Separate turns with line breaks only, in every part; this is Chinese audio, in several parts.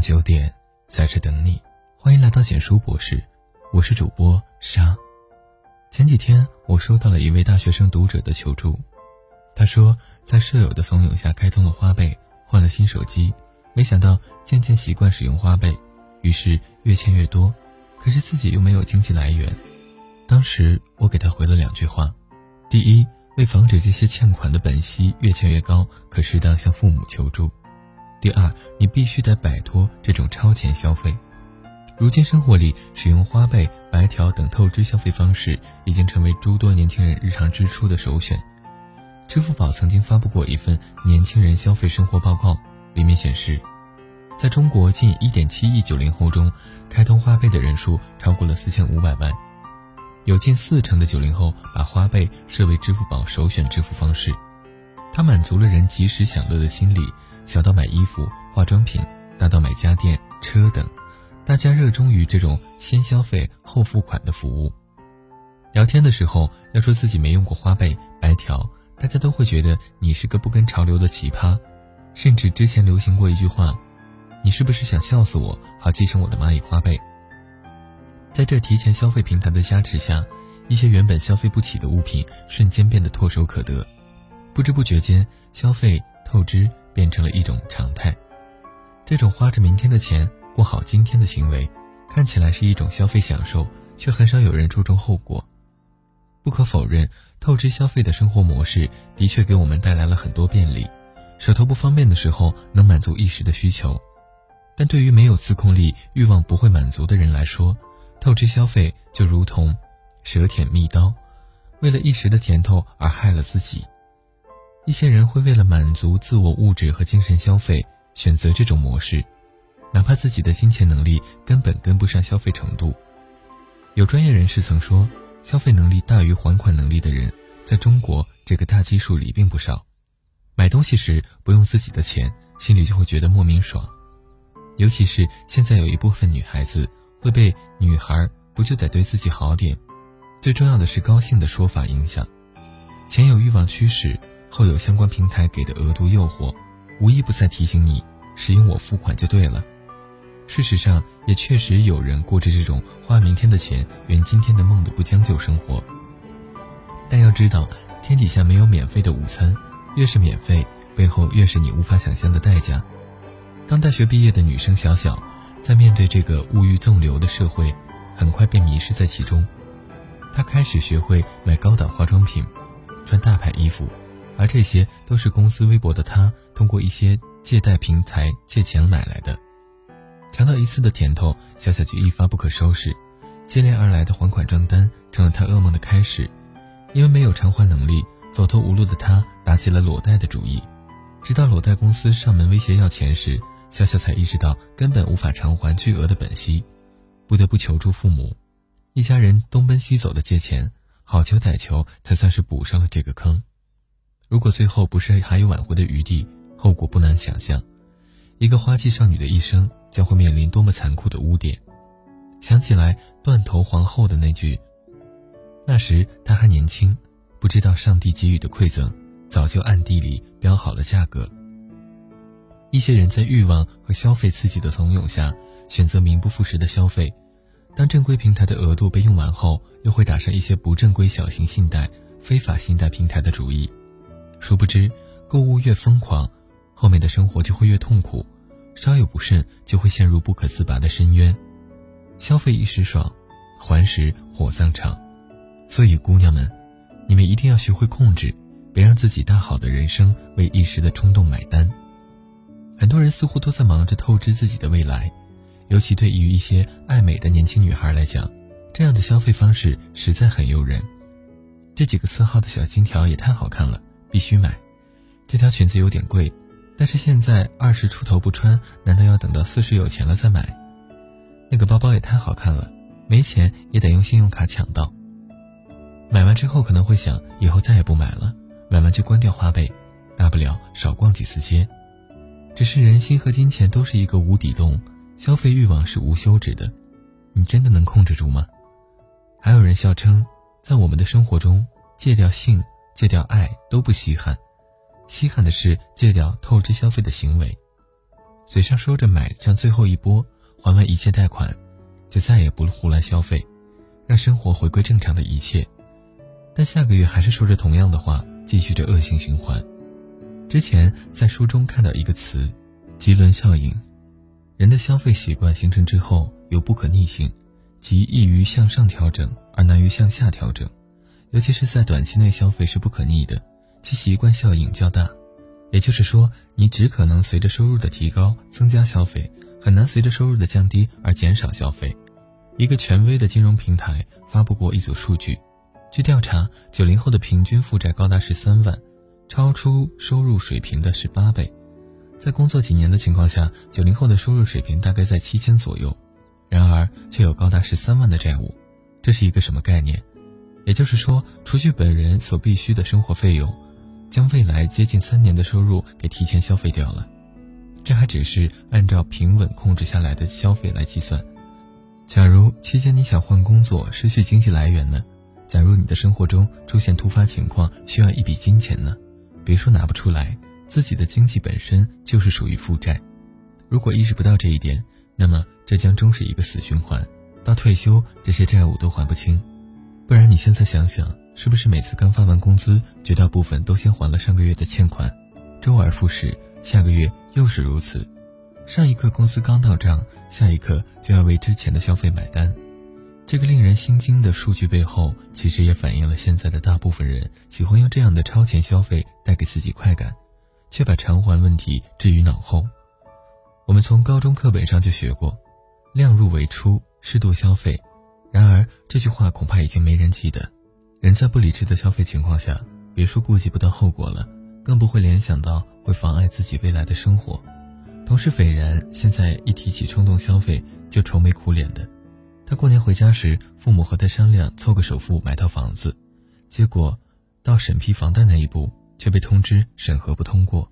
九点，在这等你。欢迎来到简书博士，我是主播沙。前几天我收到了一位大学生读者的求助，他说在舍友的怂恿下开通了花呗，换了新手机，没想到渐渐习惯使用花呗，于是越欠越多，可是自己又没有经济来源。当时我给他回了两句话：第一，为防止这些欠款的本息越欠越高，可适当向父母求助。第二，你必须得摆脱这种超前消费。如今生活里使用花呗、白条等透支消费方式，已经成为诸多年轻人日常支出的首选。支付宝曾经发布过一份年轻人消费生活报告，里面显示，在中国近1.7亿九零后中，开通花呗的人数超过了4500万，有近四成的九零后把花呗设为支付宝首选支付方式，它满足了人及时享乐的心理。小到买衣服、化妆品，大到买家电、车等，大家热衷于这种先消费后付款的服务。聊天的时候要说自己没用过花呗、白条，大家都会觉得你是个不跟潮流的奇葩。甚至之前流行过一句话：“你是不是想笑死我，好继承我的蚂蚁花呗？”在这提前消费平台的加持下，一些原本消费不起的物品瞬间变得唾手可得，不知不觉间消费透支。变成了一种常态，这种花着明天的钱过好今天的行为，看起来是一种消费享受，却很少有人注重后果。不可否认，透支消费的生活模式的确给我们带来了很多便利，手头不方便的时候能满足一时的需求。但对于没有自控力、欲望不会满足的人来说，透支消费就如同舌舔蜜刀，为了一时的甜头而害了自己。一些人会为了满足自我物质和精神消费，选择这种模式，哪怕自己的金钱能力根本跟不上消费程度。有专业人士曾说，消费能力大于还款能力的人，在中国这个大基数里并不少。买东西时不用自己的钱，心里就会觉得莫名爽。尤其是现在有一部分女孩子会被“女孩不就得对自己好点，最重要的是高兴”的说法影响，钱有欲望驱使。后有相关平台给的额度诱惑，无一不在提醒你，使用我付款就对了。事实上，也确实有人过着这种花明天的钱圆今天的梦的不将就生活。但要知道，天底下没有免费的午餐，越是免费，背后越是你无法想象的代价。刚大学毕业的女生小小，在面对这个物欲纵流的社会，很快便迷失在其中。她开始学会买高档化妆品，穿大牌衣服。而这些都是公司微薄的他通过一些借贷平台借钱买来的，尝到一次的甜头，小小就一发不可收拾，接连而来的还款账单成了他噩梦的开始。因为没有偿还能力，走投无路的他打起了裸贷的主意，直到裸贷公司上门威胁要钱时，小小才意识到根本无法偿还巨额的本息，不得不求助父母。一家人东奔西走的借钱，好求歹求，才算是补上了这个坑。如果最后不是还有挽回的余地，后果不难想象。一个花季少女的一生将会面临多么残酷的污点。想起来断头皇后的那句：“那时她还年轻，不知道上帝给予的馈赠，早就暗地里标好了价格。”一些人在欲望和消费刺激的怂恿下，选择名不副实的消费。当正规平台的额度被用完后，又会打上一些不正规小型信贷、非法信贷平台的主意。殊不知，购物越疯狂，后面的生活就会越痛苦，稍有不慎就会陷入不可自拔的深渊。消费一时爽，还时火葬场。所以，姑娘们，你们一定要学会控制，别让自己大好的人生为一时的冲动买单。很多人似乎都在忙着透支自己的未来，尤其对于一些爱美的年轻女孩来讲，这样的消费方式实在很诱人。这几个色号的小金条也太好看了。必须买，这条裙子有点贵，但是现在二十出头不穿，难道要等到四十有钱了再买？那个包包也太好看了，没钱也得用信用卡抢到。买完之后可能会想，以后再也不买了，买完就关掉花呗，大不了少逛几次街。只是人心和金钱都是一个无底洞，消费欲望是无休止的，你真的能控制住吗？还有人笑称，在我们的生活中戒掉性。戒掉爱都不稀罕，稀罕的是戒掉透支消费的行为。嘴上说着买上最后一波，还完一切贷款，就再也不胡乱消费，让生活回归正常的一切。但下个月还是说着同样的话，继续着恶性循环。之前在书中看到一个词，棘轮效应。人的消费习惯形成之后有不可逆性，即易于向上调整而难于向下调整，尤其是在短期内消费是不可逆的，其习惯效应较大。也就是说，你只可能随着收入的提高增加消费，很难随着收入的降低而减少消费。一个权威的金融平台发布过一组数据，据调查，九零后的平均负债高达十三万，超出收入水平的是八倍。在工作几年的情况下，九零后的收入水平大概在七千左右，然而却有高达十三万的债务，这是一个什么概念？也就是说，除去本人所必须的生活费用。将未来接近三年的收入给提前消费掉了，这还只是按照平稳控制下来的消费来计算。假如期间你想换工作，失去经济来源呢？假如你的生活中出现突发情况，需要一笔金钱呢？别说拿不出来，自己的经济本身就是属于负债。如果意识不到这一点，那么这将终是一个死循环，到退休这些债务都还不清。不然你现在想想。是不是每次刚发完工资，绝大部分都先还了上个月的欠款，周而复始，下个月又是如此。上一刻工资刚到账，下一刻就要为之前的消费买单。这个令人心惊的数据背后，其实也反映了现在的大部分人喜欢用这样的超前消费带给自己快感，却把偿还问题置于脑后。我们从高中课本上就学过，量入为出，适度消费。然而这句话恐怕已经没人记得。人在不理智的消费情况下，别说顾及不到后果了，更不会联想到会妨碍自己未来的生活。同事斐然现在一提起冲动消费就愁眉苦脸的。他过年回家时，父母和他商量凑个首付买套房子，结果到审批房贷那一步却被通知审核不通过。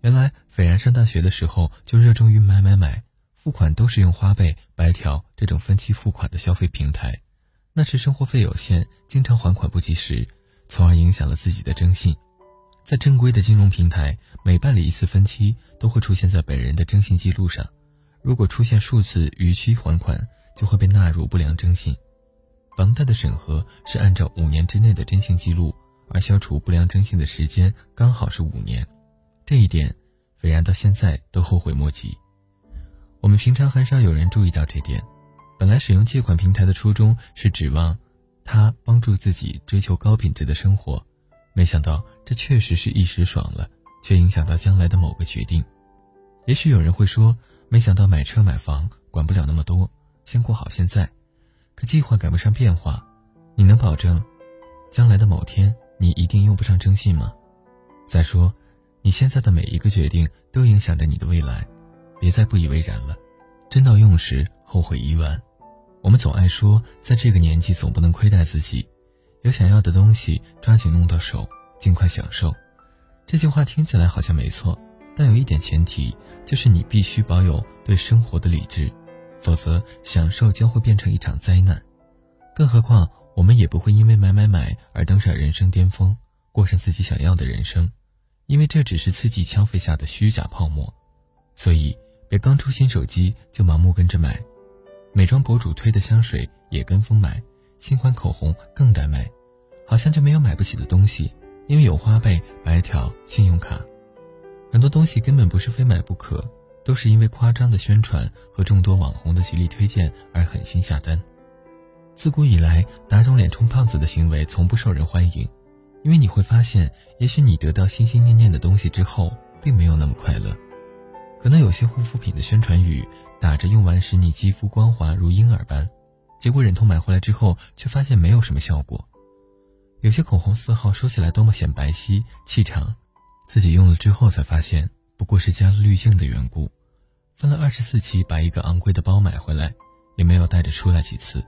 原来斐然上大学的时候就热衷于买买买，付款都是用花呗、白条这种分期付款的消费平台。那时生活费有限，经常还款不及时，从而影响了自己的征信。在正规的金融平台，每办理一次分期，都会出现在本人的征信记录上。如果出现数次逾期还款，就会被纳入不良征信。房贷的审核是按照五年之内的征信记录，而消除不良征信的时间刚好是五年。这一点，斐然到现在都后悔莫及。我们平常很少有人注意到这点。本来使用借款平台的初衷是指望他帮助自己追求高品质的生活，没想到这确实是一时爽了，却影响到将来的某个决定。也许有人会说，没想到买车买房管不了那么多，先过好现在。可计划赶不上变化，你能保证将来的某天你一定用不上征信吗？再说，你现在的每一个决定都影响着你的未来，别再不以为然了。真到用时。后悔已晚。我们总爱说，在这个年纪总不能亏待自己，有想要的东西抓紧弄到手，尽快享受。这句话听起来好像没错，但有一点前提，就是你必须保有对生活的理智，否则享受将会变成一场灾难。更何况，我们也不会因为买买买而登上人生巅峰，过上自己想要的人生，因为这只是刺激消费下的虚假泡沫。所以，刚出新手机就盲目跟着买。美妆博主推的香水也跟风买，新款口红更得买，好像就没有买不起的东西，因为有花呗、白条、信用卡，很多东西根本不是非买不可，都是因为夸张的宣传和众多网红的极力推荐而狠心下单。自古以来，打肿脸充胖子的行为从不受人欢迎，因为你会发现，也许你得到心心念念的东西之后，并没有那么快乐。可能有些护肤品的宣传语打着用完时你肌肤光滑如婴儿般，结果忍痛买回来之后却发现没有什么效果。有些口红色号说起来多么显白皙气场，自己用了之后才发现不过是加了滤镜的缘故。分了二十四期把一个昂贵的包买回来，也没有带着出来几次。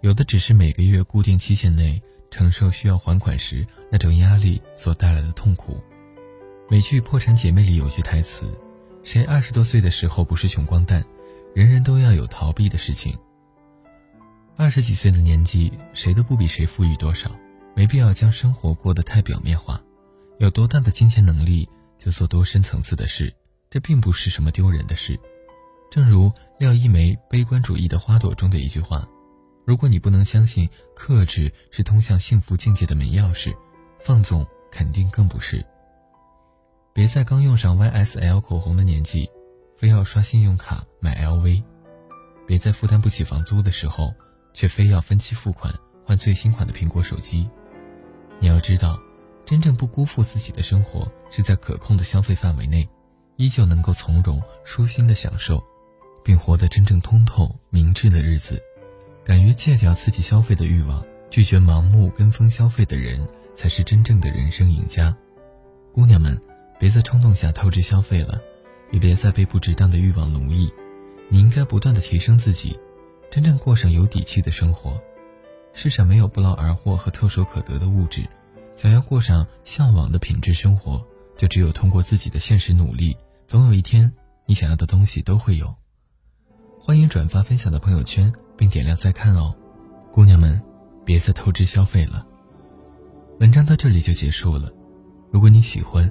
有的只是每个月固定期限内承受需要还款时那种压力所带来的痛苦。美剧《破产姐妹》里有句台词。谁二十多岁的时候不是穷光蛋？人人都要有逃避的事情。二十几岁的年纪，谁都不比谁富裕多少，没必要将生活过得太表面化。有多大的金钱能力，就做多深层次的事，这并不是什么丢人的事。正如廖一梅《悲观主义的花朵》中的一句话：“如果你不能相信克制是通向幸福境界的门钥匙，放纵肯定更不是。”别在刚用上 YSL 口红的年纪，非要刷信用卡买 LV；别在负担不起房租的时候，却非要分期付款换最新款的苹果手机。你要知道，真正不辜负自己的生活，是在可控的消费范围内，依旧能够从容舒心的享受，并活得真正通透明智的日子。敢于戒掉刺激消费的欲望，拒绝盲目跟风消费的人，才是真正的人生赢家。姑娘们，别在冲动下透支消费了，也别再被不值当的欲望奴役。你应该不断的提升自己，真正过上有底气的生活。世上没有不劳而获和唾手可得的物质，想要过上向往的品质生活，就只有通过自己的现实努力。总有一天，你想要的东西都会有。欢迎转发分享到朋友圈，并点亮再看哦，姑娘们，别再透支消费了。文章到这里就结束了。如果你喜欢，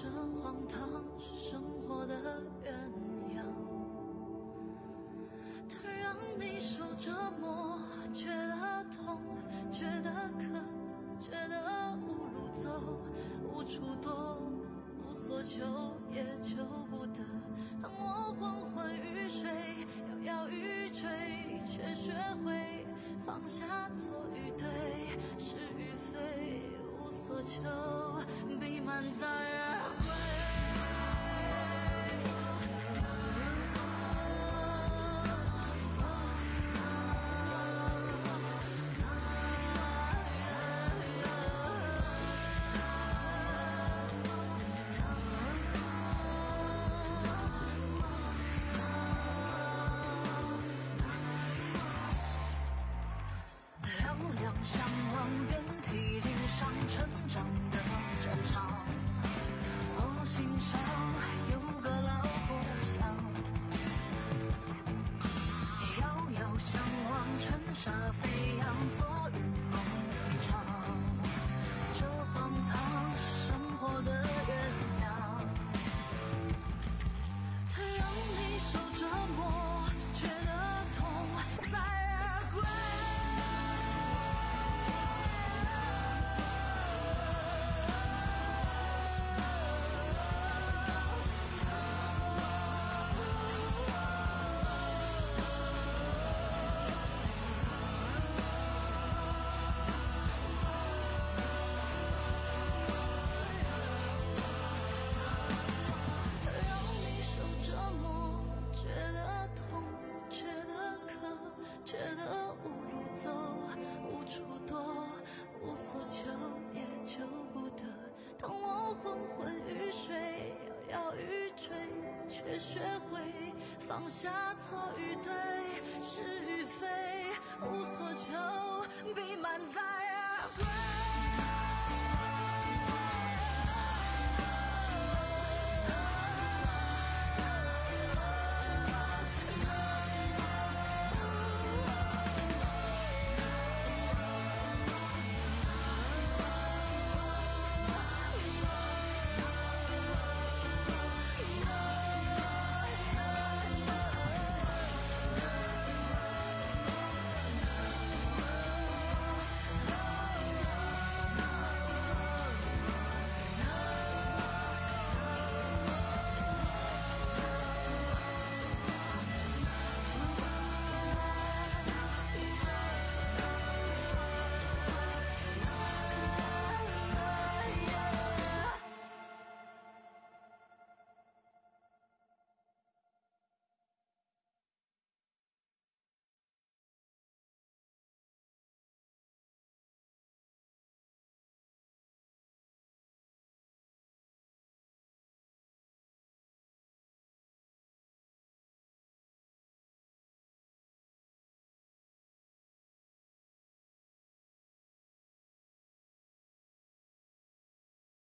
这荒唐是生活的原。沙飞扬，学会放下错与对，是与非，无所求，比满载而归。